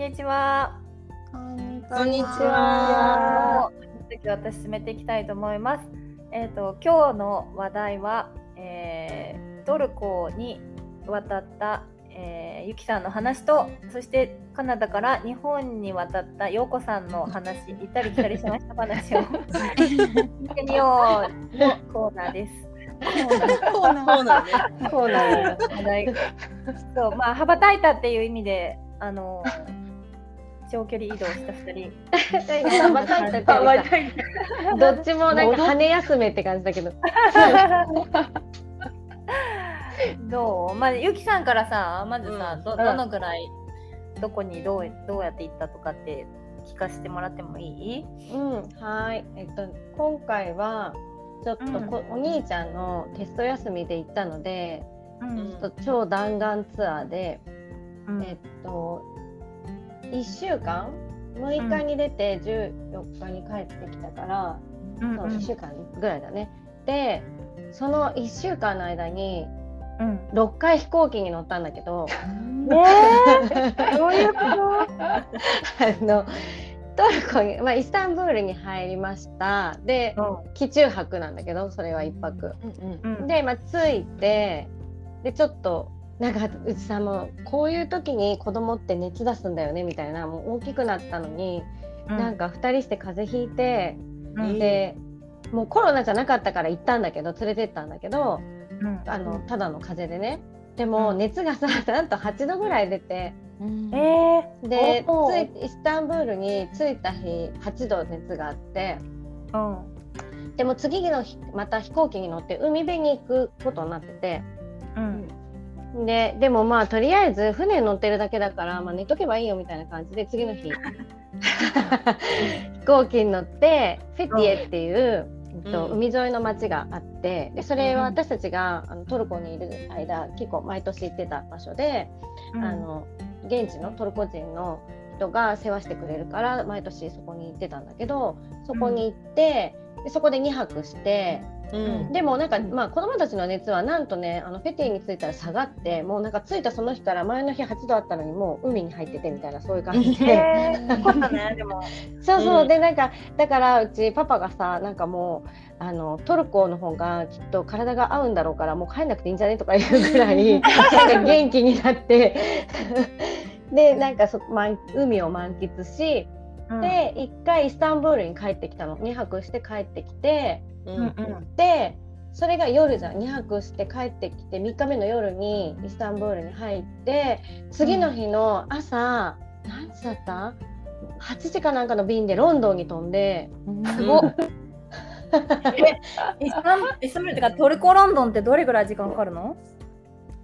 にちは。こんにちは。次私進めていきたいと思います。えっ、と今日の話題は、えートルコに渡った、えーゆきさんの話と、そしてカナダから日本に渡った陽子さんの話、行ったり来たりしました話を聞いてみようのコーナーです。コーナー。コーナーね。コーナーで話題そうまあ羽ばたいたっていう意味であの長距離移動した2人。どっちもなんか羽休めって感じだけど。どう？まあゆきさんからさまずさ、うん。どどのぐらいどこにどうどうやって行ったとかって聞かせてもらってもいい？うん、はい。えっと今回はちょっとこ、お兄ちゃんのテスト休みで行ったので、うん。ちょっと超弾丸ツアーで、うん。えっと1週間？6日に出て14日に帰ってきたから、うん。そう1週間ぐらいだね。でその1週間の間にうん。6回飛行機に乗ったんだけど。え。ー、どういうこと？あのトルコに、まあ、イスタンブールに入りました。で機中泊なんだけどそれは1泊、うんうん。で、まあ、着いてでちょっとなんかうちさもうこういう時に子供って熱出すんだよねみたいなもう大きくなったのに、なんか2人して風邪ひいて、うん。でもうコロナじゃなかったから行ったんだけど連れてったんだけどうん。あのただの風邪でね。でもうん。熱がさなんと8度ぐらい出て。えー、でついイスタンブールに着いた日8度熱があって。うん。でも次の日また飛行機に乗って海辺に行くことになってて。うんででもまあとりあえず船に乗ってるだけだから、まあ、寝とけばいいよみたいな感じで次の日。飛行機に乗ってフェティエっていう、えっとうん。海沿いの町があってでそれは私たちがあのトルコにいる間結構毎年行ってた場所で。うん。あの現地のトルコ人の人が世話してくれるから毎年そこに行ってたんだけどそこに行って、でそこで2泊してうん。でもなんか、まあ、子供たちの熱はなんとねあのフェティに着いたら下がってもうなんか着いたその日から前の日8度あったのにもう海に入っててみたいなそういう感じで。えー、よかったねでも そうそう、うんでなんかだからうちパパがさなんかもうあのトルコの方がきっと体が合うんだろうからもう帰んなくていいんじゃねとかいうぐらい なんか元気になって でなんかそ、ま、海を満喫し、で一回イスタンブールに帰ってきたの。2泊して帰ってきて。ううんうん。ん。でそれが夜じゃん2泊して帰ってきて3日目の夜にイスタンブールに入って次の日の朝、何時だった？8時かなんかの便でロンドンに飛んですごっイスタンイスタンブールってかトルコロンドンってどれぐらい時間かかるの？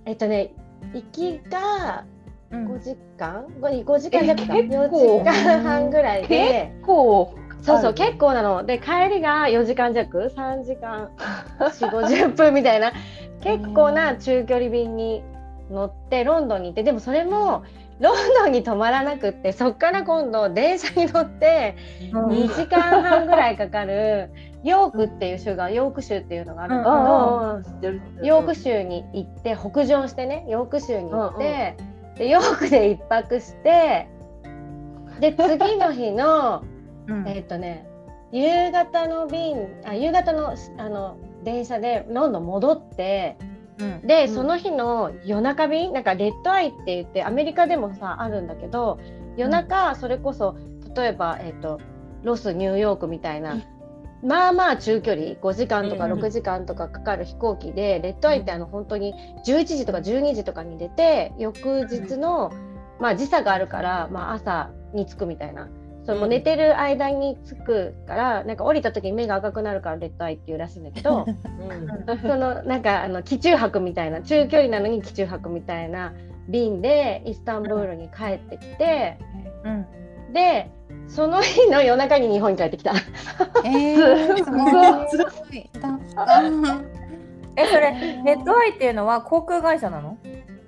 えっとね行きがうん5時間？5, 5時間弱か？え4結構時間半ぐらいで。こそうそう結構なの。で帰りが4時間弱？3時間。4 5 0分みたいな。結構な中距離便に乗ってロンドンに行ってでもそれもロンドンに泊まらなくってそっから今度電車に乗ってうん。2時間半ぐらいかかるヨークっていう州がヨーク州っていうのがあるんだけど。ヨーク州に行って北上してねヨーク州に行って、でヨークで一泊してで次の日の うん。えっとね夕方の便あ夕方のあの電車でロンドン戻ってうん。で、うん。その日の夜中便なんかレッドアイって言ってアメリカでもさあるんだけど夜中それこそ例えば、えっとロスニューヨークみたいな、まあまあ中距離5時間とかうん6時間とかかかる飛行機で、レッドアイってあの本当に11時とか12時とかに出て翌日の、まあ時差があるから、まあ、朝に着くみたいな。それも寝てる間に着くからなんか降りた時に目が赤くなるからレッドアイっていうらしいんだけどうん。そのなんかあの機中泊みたいな中距離なのに機中泊みたいな便でイスタンブールに帰ってきて、うんでその日の夜中に日本に帰ってきた。えー、すごい。えそれレッドアイっていうのは航空会社なの？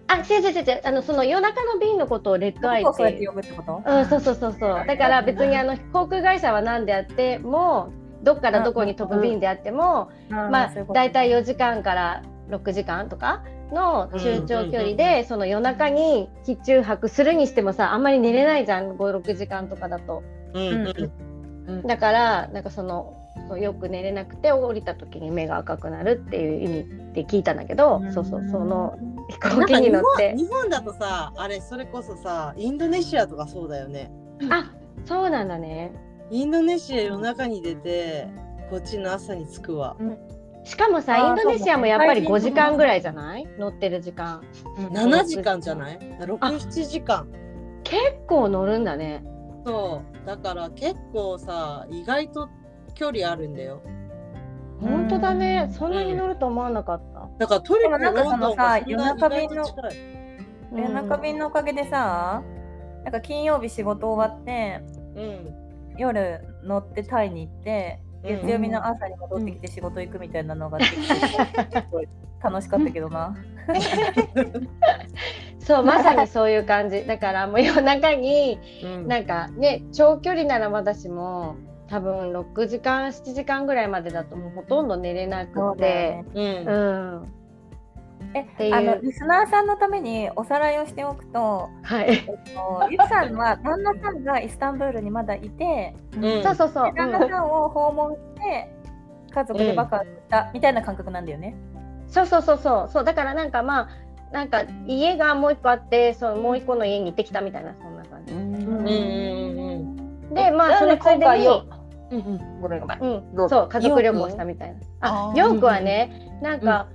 あ違う違う違う。あのその夜中の便のことをレッドアイっどこをそうやってて呼ぶってこと？うん、そうそうそうそう。だから別にあの航空会社は何であってもどっからどこに飛ぶ便であっても、まあ大体4時間から6時間とかの中長距離で、その夜中に機中泊するにしてもさあんまり寝れないじゃん56時間とかだと。うんうんだからなんかそのよく寝れなくて降りた時に目が赤くなるっていう意味で聞いたんだけど、そうそうその飛行機に乗って。日本だとさあれそれこそさインドネシアとかそうだよね。あそうなんだね。インドネシア夜中に出てこっちの朝に着くわしかもさインドネシアもやっぱり5そうだ時間ぐらいじゃない？乗ってる時間。7時間じゃない？67時間。結構乗るんだね。そう。だから結構さ意外と距離あるんだよ。本当だね。そんなに乗ると思わなかった、だからトルコでもなんかそのさロンドンがそんな意外と近い。うん夜中便のおかげでさなんか金曜日仕事終わってうん。夜乗ってタイに行ってうん月曜日の朝に戻ってきて仕事行くみたいなのが楽しかったけどな。そうまさにそういう感じ。だからもう夜中にうん。なんかね長距離ならまだしも多分6時間7時間ぐらいまでだともうほとんど寝れなくて。うん。うんえあのリスナーさんのためにおさらいをしておくと、はい。えっと、ゆきさんは旦那さんがイスタンブールにまだいて、うん。そうそうそう、旦那さんを訪問して家族でバカしたみたいな感覚なんだよね。そうそうそうそう。そうだからなんかまあなんか家がもう一個あってそのもう一個の家に行ってきたみたいなそんな感じ、うん。うん。うん。でまあそのついでによ。うんうん。ごめんごめん。うん、そう家族旅行したみたいな。あヨークはねなんか、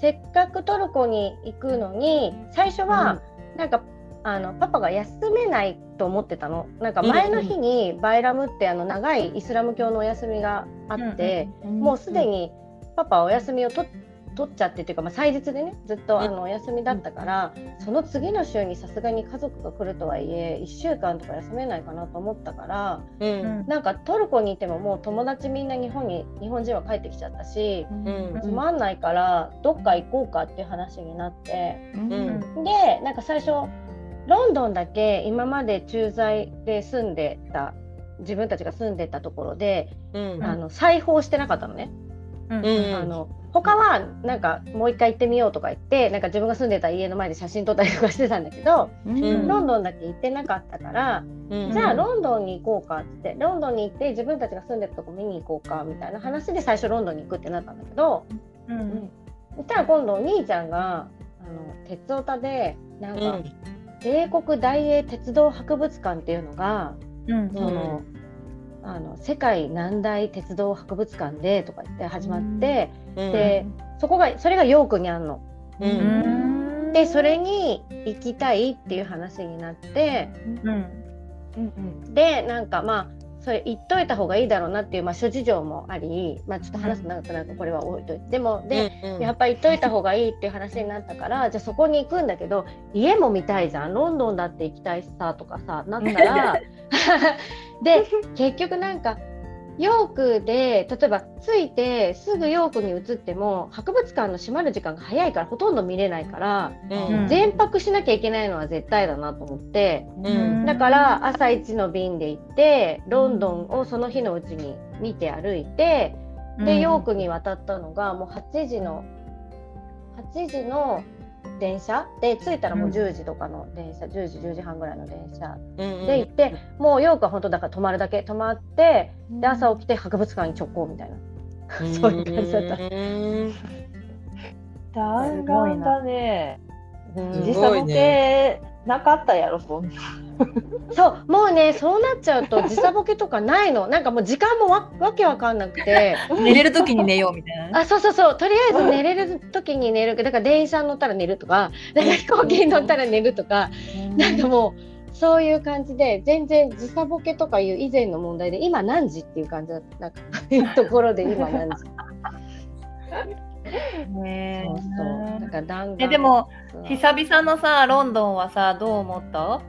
せっかくトルコに行くのに最初は、なんかあのパパが休めないと思ってたの。なんか前の日にバイラムってあの長いイスラム教のお休みがあって、もうすでにパパはお休みを取っ取っちゃってっていうか、まあ、祭日でねずっとあのお休みだったから、その次の週にさすがに家族が来るとはいえ1週間とか休めないかなと思ったからうん。なんかトルコにいてももう友達みんな日本に日本人は帰ってきちゃったしうん。つまんないからどっか行こうかっていう話になってうん。でなんか最初ロンドンだけ今まで駐在で住んでた自分たちが住んでたところで、うん。あの裁縫してなかったのね。うん。うん。あの他はなんかもう一回行ってみようとか言ってなんか自分が住んでた家の前で写真撮ったりとかしてたんだけど、ん。ロンドンだけ行ってなかったから、うん。じゃあロンドンに行こうかってロンドンに行って自分たちが住んでたとこ見に行こうかみたいな話で最初ロンドンに行くってなったんだけどうん。そしたら今度お兄ちゃんがあの鉄オタでなんか、うん。英国大英鉄道博物館っていうのが、うん。そのあの世界何大鉄道博物館でとか言って始まって、うん。でそこがそれがヨークにあんの。ううん。んでそれに行きたいっていう話になってうん。でなんかまあそれ言っといた方がいいだろうなっていう、まあ、諸事情もあり、まあ、ちょっと話すと長くなるからこれは置いといて。でもで、うんやっぱり言っといた方がいいっていう話になったからじゃあそこに行くんだけど家も見たいじゃん。ロンドンだって行きたいしさとかさなったら で結局なんかヨークで例えば着いてすぐヨークに移っても博物館の閉まる時間が早いからほとんど見れないからうん。全泊しなきゃいけないのは絶対だなと思って。うん。だから朝一の便で行ってロンドンをその日のうちに見て歩いて。でヨークに渡ったのがもう8時の8時の電車で着いたらもう10時とかの電車、10時10時半ぐらいの電車うんで行って、もうヨークは本当だから泊まるだけ泊まってで朝起きて博物館に直行みたいな、そういう感じだった。うん。弾丸だね。うん。時差ボケなかったやろ、そんな。そうもうねそうなっちゃうと時差ボケとかないの。なんかもう時間もわわけわかんなくて。寝れる時に寝ようみたいな。あそうそうそう。とりあえず寝れる時に寝る。だから電車乗ったら寝るとかなんか飛行機に乗ったら寝るとか。なんかもうそういう感じで全然時差ボケとかいう以前の問題で今何時っていう感じだった。なんかところで今何時ねそうそう。なんか弾丸えでも久々のさロンドンはさどう思った？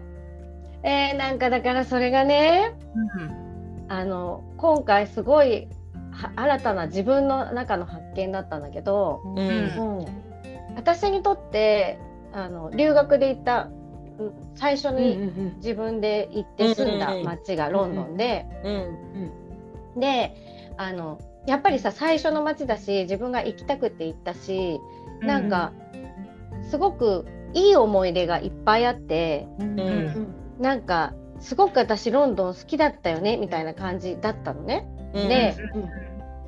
えー、なんかだからそれがね、うん。あの今回すごいは新たな自分の中の発見だったんだけど、うん。うん、私にとってあの留学で行ったうん最初に自分で行って住んだ町がロンドンで、うん。であのやっぱりさ最初の町だし自分が行きたくて行ったしなんかすごくいい思い出がいっぱいあってうん。なんかすごく私ロンドン好きだったよねみたいな感じだったのね。うん。で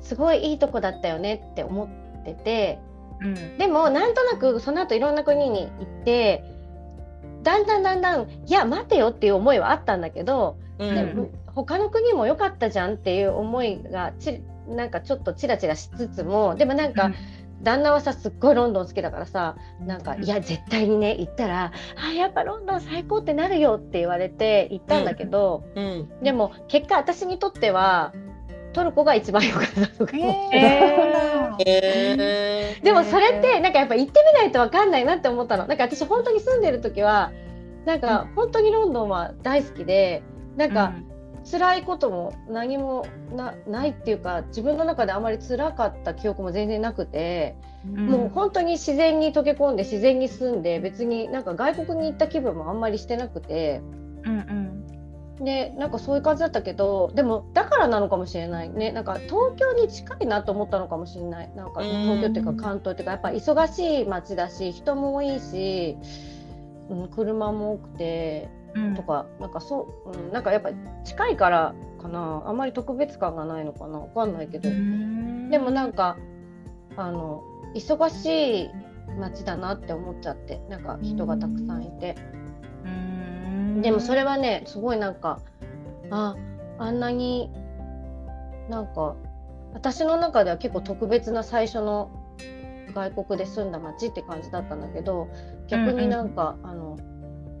すごいいいとこだったよねって思っててうん。でもなんとなくその後いろんな国に行ってだんだんだんだんいや待てよっていう思いはあったんだけど、うん。でも他の国も良かったじゃんっていう思いがちなんかちょっとチラチラしつつもでもなんか、旦那はさすっごいロンドン好きだからさなんか、うんいや絶対にね行ったら「あやっぱロンドン最高ってなるよ」って言われて行ったんだけど、うん。でも結果私にとってはトルコが一番良かったとか、ええ でもそれってなんかやっぱ行ってみないと分かんないなって思ったの。なんか私本当に住んでる時はなんか本当にロンドンは大好きでなんか辛いことも何もなないっていうか自分の中であまり辛かった記憶も全然なくて、もう本当に自然に溶け込んで自然に住んで別になんか外国に行った気分もあんまりしてなくて。うんうん。でなんかそういう感じだったけどでもだからなのかもしれないね。なんか東京に近いなと思ったのかもしれない。なんかうん東京っていうか関東っていうかやっぱ忙しい街だし人も多いし、うん、車も多くてうん。とかなんかそう、うん、なんかやっぱ近いからかな。あんまり特別感がないのかな。わかんないけど、でもなんかあの忙しい街だなって思っちゃって。なんか人がたくさんいて。でもそれはねすごいなんかああんなになんか私の中では結構特別な最初の外国で住んだ街って感じだったんだけど逆になんか、あの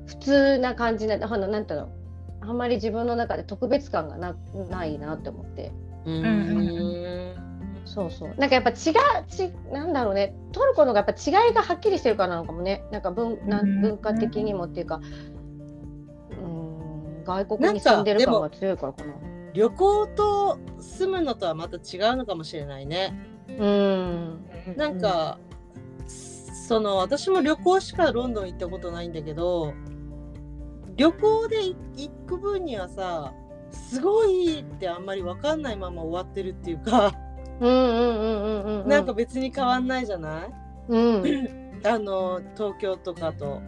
普通な感じなあのなんていうの？あんまり自分の中で特別感がなないなって思って。うん。そうそう。なんかやっぱ違うちなんだろうね。トルコの方がやっぱ違いがはっきりしてるからなのかもね。なんか文なん文化的にもっていうか。うん。外国に住んでる感が強いからかな。旅行と住むのとはまた違うのかもしれないね。うん。なんか、その私も旅行しかロンドン行ったことないんだけど旅行で行く分にはさすごいってあんまり分かんないまま終わってるっていうか、うんうんうんうんうんうん。なんか別に変わんないじゃない？うん。あの東京とかと。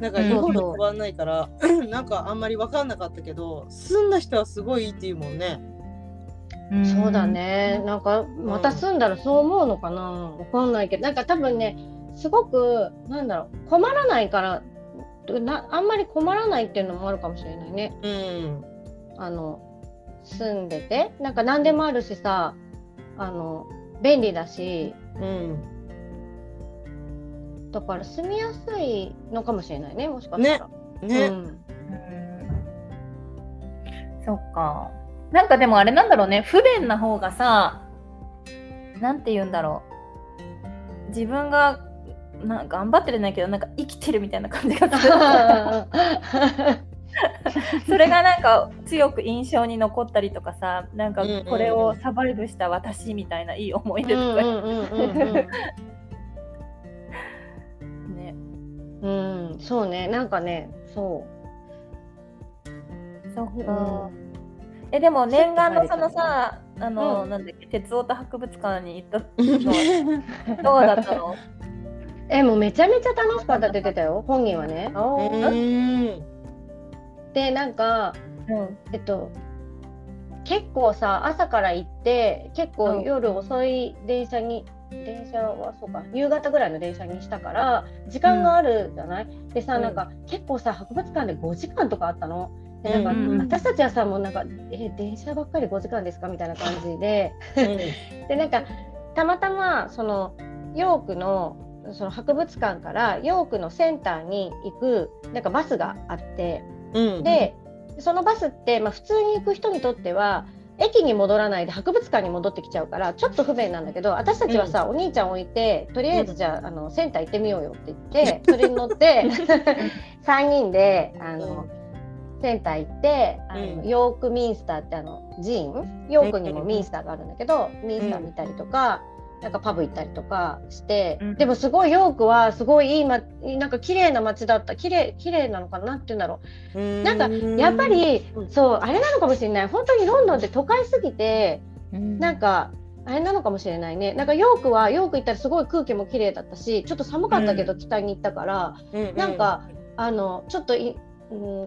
なんかうん日本と変わんないから、なんかあんまり分かんなかったけど住んだ人はすごいいいっていうもんね。そうだね。なんかまた住んだらそう思うのかな？わかんないけど。なんか多分ねすごくなんだろう困らないからなあんまり困らないっていうのもあるかもしれないねうん。あの住んでてなんか何でもあるしさあの便利だしうん。だから住みやすいのかもしれないねもしかしたら。ね。うんうんそっか。なんかでもあれなんだろうね、不便な方がさ、なんて言うんだろう。自分がな頑張ってるんだけど、なんか生きてるみたいな感じがする。それがなんか強く印象に残ったりとかさ、なんかこれをサバイブした私みたいないい思い出とか、ね。うんうんそうね。なんかねそそっう、か。うん。えでも念願のそのさ、あの、うん。なんだっけ、鉄オタ博物館に行ったのどうだったの？えもうめちゃめちゃ楽しかったって言ってたよ本人はね。うん。でなんかうんえっと結構さ朝から行って結構うん夜遅い電車に、電車はそうか夕方ぐらいの電車にしたから時間があるじゃない、でさうんなんか結構さ博物館で5時間とかあったの？でなんか、うんうん私たちはさもうなんか「え電車ばっかり5時間ですか?」みたいな感じで でなんかたまたまそのヨークのその博物館からヨークのセンターに行くなんかバスがあってうん。でそのバスって、まあ、普通に行く人にとっては駅に戻らないで博物館に戻ってきちゃうからちょっと不便なんだけど私たちはさ、お兄ちゃん置いてとりあえずじゃあ,、あのセンター行ってみようよって言って それに乗って 3人であの、センター行ってあの、うん。ヨークミンスターってあの寺院？ヨークにもミンスターがあるんだけど、ミンスター見たりとか。なんかパブ行ったりとかして、うん。でもすごいヨークはすごいいい、ま、なんか綺麗な街だった綺麗綺麗なのかななんて言うんだろう。なんかやっぱり、うん。そうあれなのかもしれない。本当にロンドンって都会すぎてなんかあれなのかもしれないね。なんかヨークはヨーク行ったらすごい空気も綺麗だったしちょっと寒かったけど北に行ったから、なんかあのちょっとい、うん、い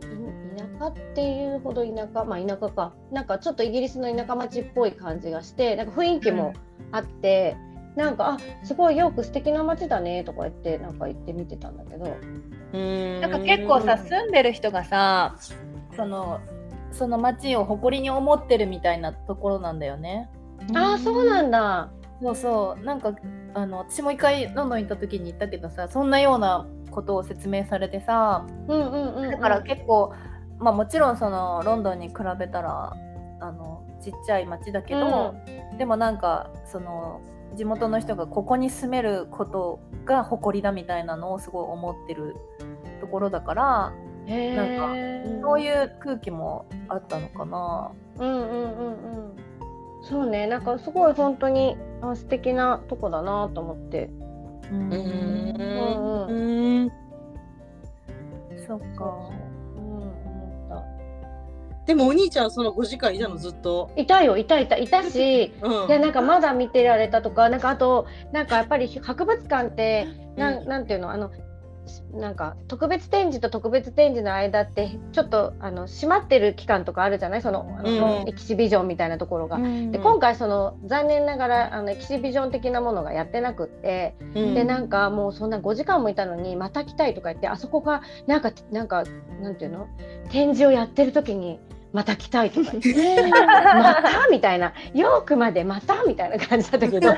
田舎っていうほど田舎まあ田舎かなんかちょっとイギリスの田舎町っぽい感じがしてなんか雰囲気もあって、なんかあすごいヨーク素敵な街だねとか言ってなんか言って見てたんだけど。ななんか結構さ住んでる人がさそのその町を誇りに思ってるみたいなところなんだよね。ああそうなんだ。そうそうなんかあの私も一回ロンドン行った時に言ったけどさそんなようなことを説明されてさうんうんうんうん、だから結構、まあもちろんそのロンドンに比べたらあのちっちゃい町だけど、でもなんかその地元の人がここに住めることが誇りだみたいなのをすごい思ってるところだからへなんそういう空気もあったのかな。うんうんうんうん。そうね、なんかすごい本当にあ素敵なとこだなと思って。うんうんうん。そっか。うん、思っでもお兄ちゃんその5時間いたのずっと。いたよ、いたいたいたし。うんいやなんかまだ見てられたとかなんかあとなん。かやっぱり博物館ってなん,、うんなん。ていうのあのなんか特別展示と特別展示の間ってちょっとあの閉まってる期間とかあるじゃない？そのあの、うん。エキシビジョンみたいなところが。で今回その残念ながらあのエキシビジョン的なものがやってなくって、うん。でなんかもうそんな5時間もいたのにまた来たいとか言ってあそこがなんかなんかなんていうの？展示をやってる時にまた来たいとか またみたいな。ヨークまでまたみたいな感じだったけど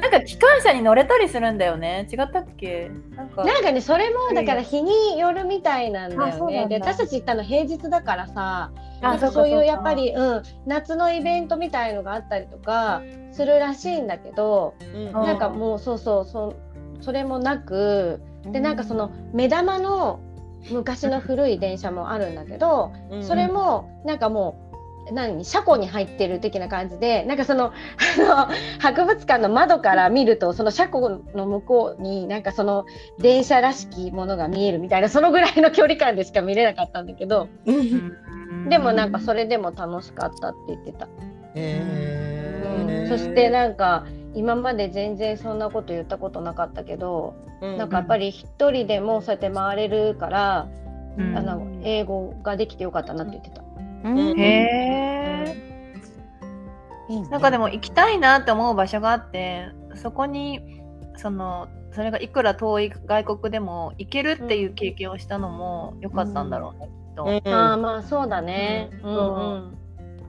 なんか機関車に乗れたりするんだよね。違ったっけ？なんか。なんかねそれもだから日によるみたいなんだあよね。で私たち行ったの平日だからさなあんかそういうやっぱ。かり、うん、夏のイベントみたいのがあったりとかするらしいんだけど、うんなんかもうそうそうそうそれもなくでなんかその目玉の昔の古い電車もあるんだけど、うんそれもなんかもう何車庫に入ってる的な感じでなんかそのあの博物館の窓から見るとその車庫の向こうになんかその電車らしきものが見えるみたいなそのぐらいの距離感でしか見れなかったんだけどうん。でもなんかそれでも楽しかったって言ってた。へー。そしてなんか今まで全然そんなこと言ったことなかったけど、なんかやっぱり一人でもそうやって回れるから、うん。あの英語ができてよかったなって言ってた。うんへえ。なんかでも行きたいなって思う場所があってそこにそのそれがいくら遠い外国でも行けるっていう経験をしたのも良かったんだろうね、きっと。うんああまあそうだね。ううんんうん。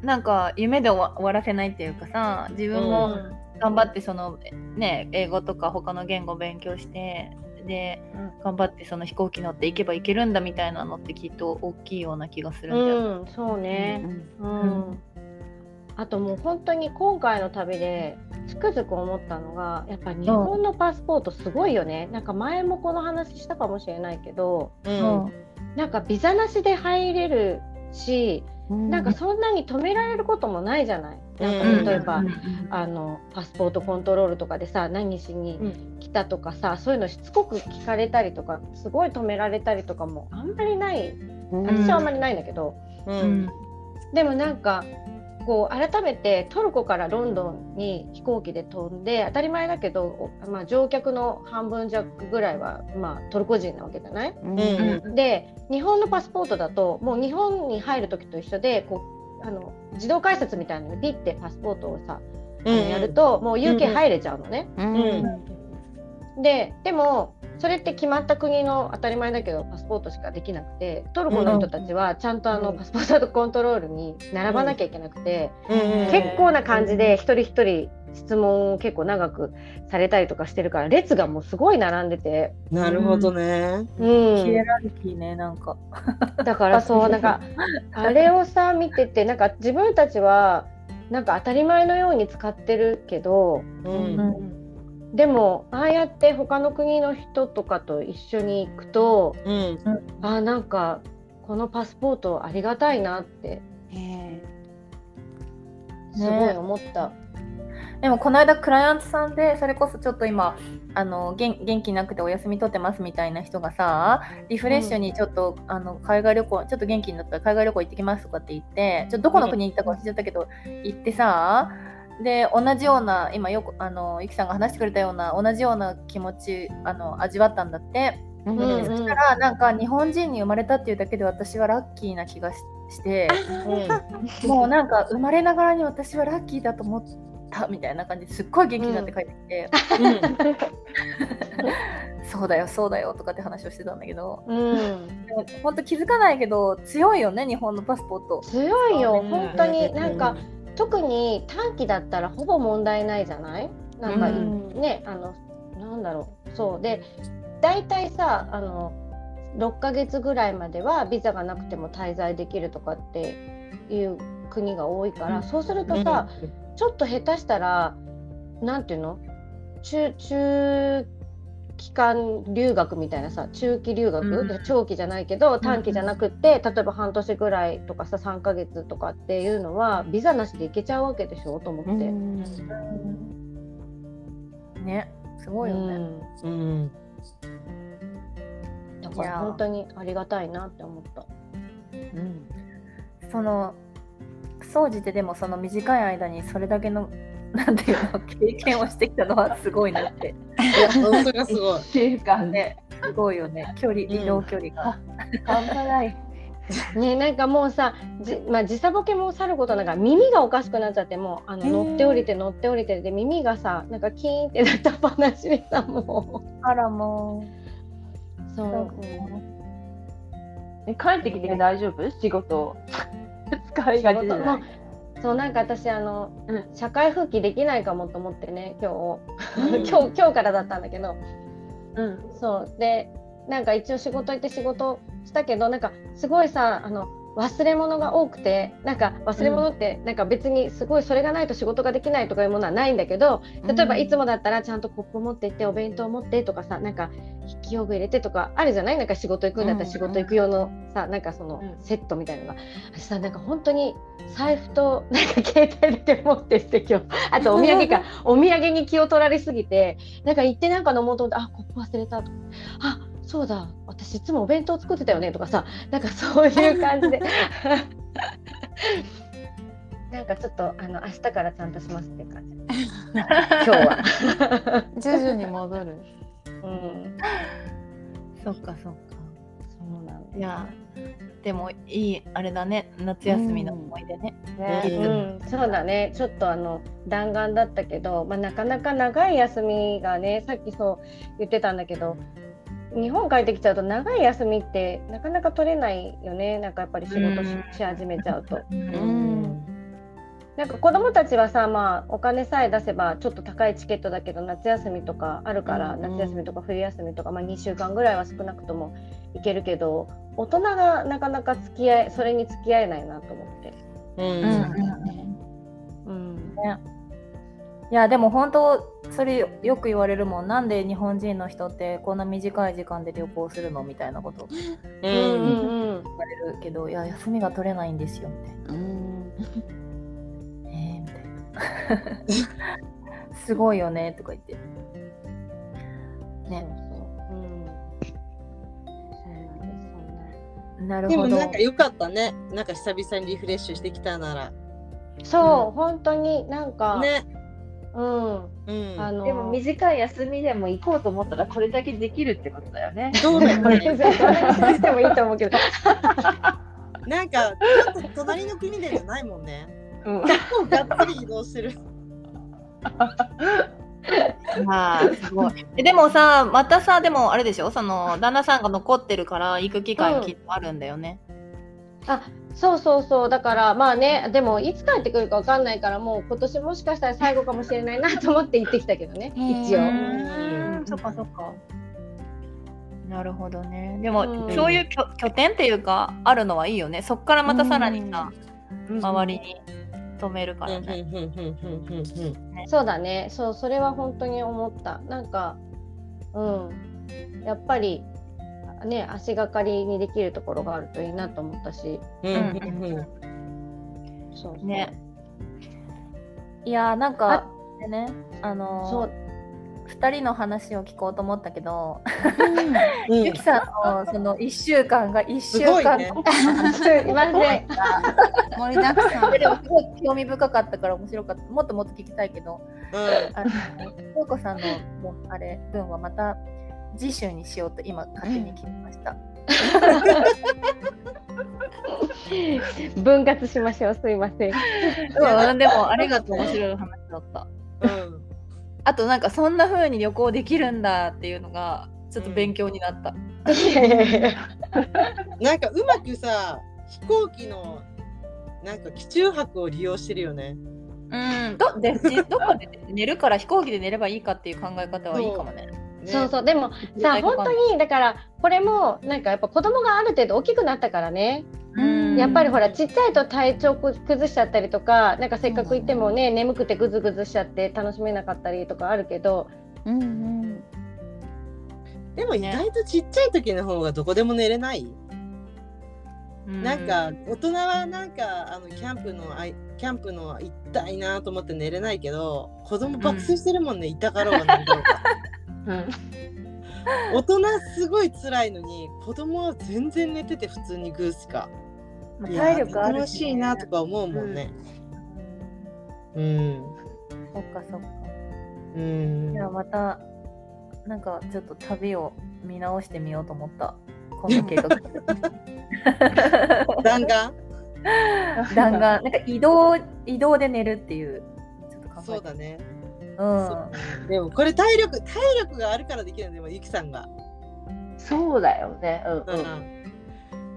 なんか夢で終わ終わらせないっていうかさ自分うもん頑張ってそのね英語とか他の言語勉強してで頑張ってその飛行機乗って行けば行けるんだみたいなのってきっと大きいような気がするんだよ。うん、そうね。うん。んあともう本当に今回の旅でつくづく思ったのがやっぱ日本のパスポートすごいよね。なんか前もこの話したかもしれないけど、うんなんかビザなしで入れるし、なんかそんなに止められることもないじゃない。なんか例えば、あのパスポートコントロールとかでさ何しに来たとかさ、そういうのしつこく聞かれたりとかすごい止められたりとかもあんまりない。私はあんまりないんだけど、ううん。んでもなんかこう改めてトルコからロンドンに飛行機で飛んで当たり前だけど、おまあ、乗客の半分弱ぐらいは、まあ、トルコ人なわけじゃない？うん。で日本のパスポートだともう日本に入る時と一緒でこうあの自動改札みたいなのにピッてパスポートをさ、あのやるともう UK 入れちゃうのね。ででもそれって決まった国の当たり前だけどパスポートしかできなくてトルコの人たちはちゃんとあのうん。パスポートコントロールに並ばなきゃいけなくて、うん。結構な感じで一人一人質問を結構長くされたりとかしてるから列がもうすごい並んでて、なるほどね。うん、ヒエラルキーねなんか だからそうなんかあれをさ見ててなんか自分たちはなんか当たり前のように使ってるけどう。うんんでもああやって他の国の人とかと一緒に行くとうん。あーなんかこのパスポートありがたいなってすごい思った。でもこの間クライアントさんでそれこそちょっと今あの元元気なくてお休み取ってますみたいな人がさリフレッシュにちょっと、あの海外旅行ちょっと元気になったら海外旅行行ってきますとかって言ってちょっとどこの国に行ったか忘れちゃったけど、行ってさで同じような今よくあのゆきさんが話してくれたような同じような気持ちあの味わったんだって、うんでそしたらなんか日本人に生まれたっていうだけで私はラッキーな気がしして。もうなんか生まれながらに私はラッキーだと思ったみたいな感じですっごい元気になって帰ってきて、そうだよそうだよとかって話をしてたんだけど。うん、でも本当気づかないけど強いよね日本のパスポート。強いよ。うん本当になんか特に短期だったらほぼ問題ないじゃない？なんか、うん。ねあのなんだろう。そう。で大体さあの6ヶ月ぐらいまではビザがなくても滞在できるとかっていう国が多いから、うん。そうするとさ、ちょっと下手したらなんていうの？中中期間留学みたいなさ中期留学、うん長期じゃないけど短期じゃなくって、例えば半年ぐらいとかさ3ヶ月とかっていうのはビザなしで行けちゃうわけでしょと思って。ねすごいよね。うんうん。だから本当にありがたいなって思った。その総じてでもその短い間にそれだけの なんていうの経験をしてきたのはすごいなって。いや、本当がすごい。っていうかね、ねすごいよね距離移動距離が。半端ない。ねなんかもうさじ、まあ、時差ボケもさることながら耳がおかしくなっちゃってもうあの乗って降りて乗って降りてで耳がさなんかキーンってなった話でさもあらもうそうう。え帰ってきて大丈夫？仕事。使いがちじゃない。そうなんか私あの、うん。社会復帰できないかもと思ってね今日、うん。今日今日からだったんだけど。うん。そう。でなんか一応仕事行って仕事したけどなんかすごいさあの忘れ物が多くてなんか忘れ物ってなんか別にすごいそれがないと仕事ができないとかいうものはないんだけど例えばいつもだったらちゃんとコップ持って行ってお弁当持ってとかさなんか筆記用具入れてとかあるじゃない？なんか仕事行くんだったらうん仕事行く用のさなんかそのうん。セットみたいなのが。私さなんか本当に財布となんか携帯だけ持ってって今日。あとお土産か。お土産に気を取られすぎてなんか行ってなんか飲もうと思ってあコップ忘れたとか。あそうだ私いつもお弁当作ってたよねとかさなんかそういう感じで。なんかちょっとあの明日からちゃんとしますっていう感じ。今日は。徐々に戻る。うん、そっかそっか。そうなんだいやでもいいあれだね。夏休みの思い出ね。ねうん、そうだね。ちょっとあの弾丸だったけど、まあ、なかなか長い休みがねさっきそう言ってたんだけど日本帰ってきちゃうと長い休みってなかなか取れないよねなんかやっぱり仕事し,、始めちゃうと。うん。なんか子供たちはさまあお金さえ出せばちょっと高いチケットだけど夏休みとかあるから、うん夏休みとか冬休みとか、まあ、2週間ぐらいは少なくとも行けるけど大人がなかなか付き合えそれに付き合えないなと思って。うん。うんいやでも本当それよく言われるもんなんで日本人の人ってこんな短い時間で旅行するのみたいなこと言うん。うんうんわれるけどいや休みが取れないんですよみたいな。えー、みたいな。すごいよねとか言って。ね。うんそうなるほど。でもなんか良かったね。なんか久々にリフレッシュしてきたなら。そう、本当になんか、ね。うん、うん。あのでも短い休みでも行こうと思ったらこれだけできるってことだよね。どうだよね。してもいいと思うけど、なんかちょっと隣の国でじゃないもんね。うん。結構がっつり移動してる。まあすごい。えでもさまたさでもあれでしょ？その旦那さんが残ってるから行く機会きっとあるんだよね。そうそうそうだからまあねでもいつ帰ってくるかわかんないからもう今年もしかしたら最後かもしれないなと思って行ってきたけどね一応。うんそっかそっか。なるほどね。でも、うんそういう拠拠点っていうかあるのはいいよね。そっからまたさらにさ、周りに止めるかうんうんらね。うんうんうんうんそうだねそうそれは本当に思ったなんかうんやっぱりね足がかりにできるところがあるといいなと思ったし。うんうんうんそうそう。ね。いやーなんかでねあのーそう。2人の話を聞こうと思ったけど、うん。ゆきさんのその1週間が1週すごい間ね。すいません。盛りだくさんでもすごい興味深かったから面白かった。もっともっと聞きたいけど。あの京子さんのもうあれ分はまた次週にしようと今勝手に決めました、分割しましょう。すいません。うん、でもありがとう面白い話だった。うん。あとなんかそんな風に旅行できるんだっていうのがちょっと勉強になった、なんかうまくさ飛行機のなんか機中泊を利用してるよね。うん、どでじどこで寝るから飛行機で寝ればいいかっていう考え方はいいかもね。ね。そうそう。でもさ本当にだからこれもなんかやっぱ子供がある程度大きくなったからね。うん。やっぱりほらちっちゃいと体調く崩しちゃったりとかなんかせっかく行ってもね眠くてぐずぐずしちゃって楽しめなかったりとかあるけど。うんうんでも意外とちっちゃい時の方がどこでも寝れない、うん。なんか大人はなんかあのキャンプのあいキャンプの行ったいなと思って寝れないけど子供爆睡してるもんね、痛かろうがろうが 大人すごい辛いのに子供は全然寝てて普通にグースか。まあ体力ある楽しいなとか思うもんね。うん。そっかそっか。うん。じゃあまたなんかちょっと旅を見直してみようと思った。この計画。弾丸？弾丸。なんか移動移動で寝るっていうちょっと考えて。そうだねうん。でもこれ体力体力があるからできるんでもゆきさんが、そうだよね。うんうん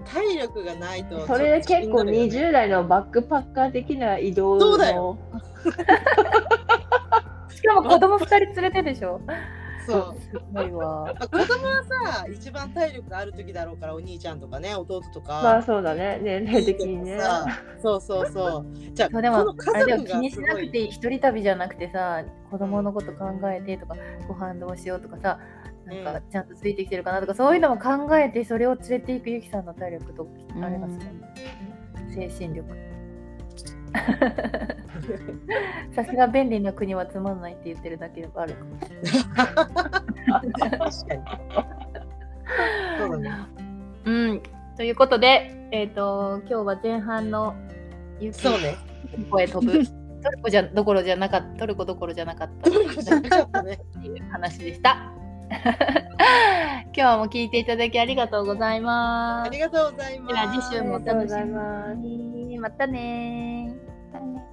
体力がないとうん。それで結構ちょっとしんどいよね20代のバックパッカー的な移動のそうだよ しかも子供二人連れてでしょ。そう。すごいわ。子供はさ一番体力がある時だろうからお兄ちゃんとかね弟とか、まあそうだね。年齢的にね。さ。そうそうそう。じゃあそうでもあれで家族も気にしなくていい。一人旅じゃなくてさ子供のこと考えてとかご飯どうしようとかさなんうかちゃんとついてきてるかなとか、そういうのも考えてそれを連れていくゆきさんの体力とあれがすごい、精神力さすが便利な国はつまんないって言ってるだけであるかも確かに。そうだね。うん。ということでえっ、と今日は前半のゆきそうね。声飛ぶ？トルコじゃどころじゃなかった。トルコどころじゃなかった。トルコじゃなかったね。っていう話でした。今日も聞いていただきありがとうございます。ありがとうございます。次週もありがとうございます。またねー。だね